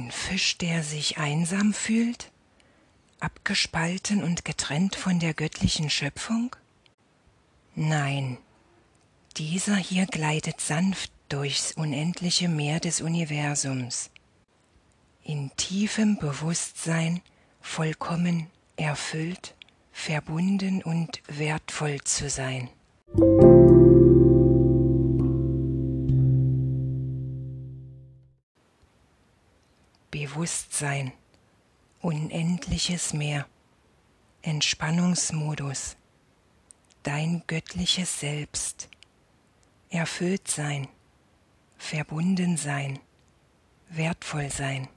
Mensch, der sich einsam fühlt, abgespalten und getrennt von der göttlichen Schöpfung? Nein, dieser hier gleitet sanft durchs unendliche Meer des Universums, in tiefem Bewusstsein vollkommen erfüllt, verbunden und wertvoll zu sein. Bewusstsein, unendliches Meer, Entspannungsmodus, dein göttliches Selbst, erfüllt sein, verbunden sein, wertvoll sein.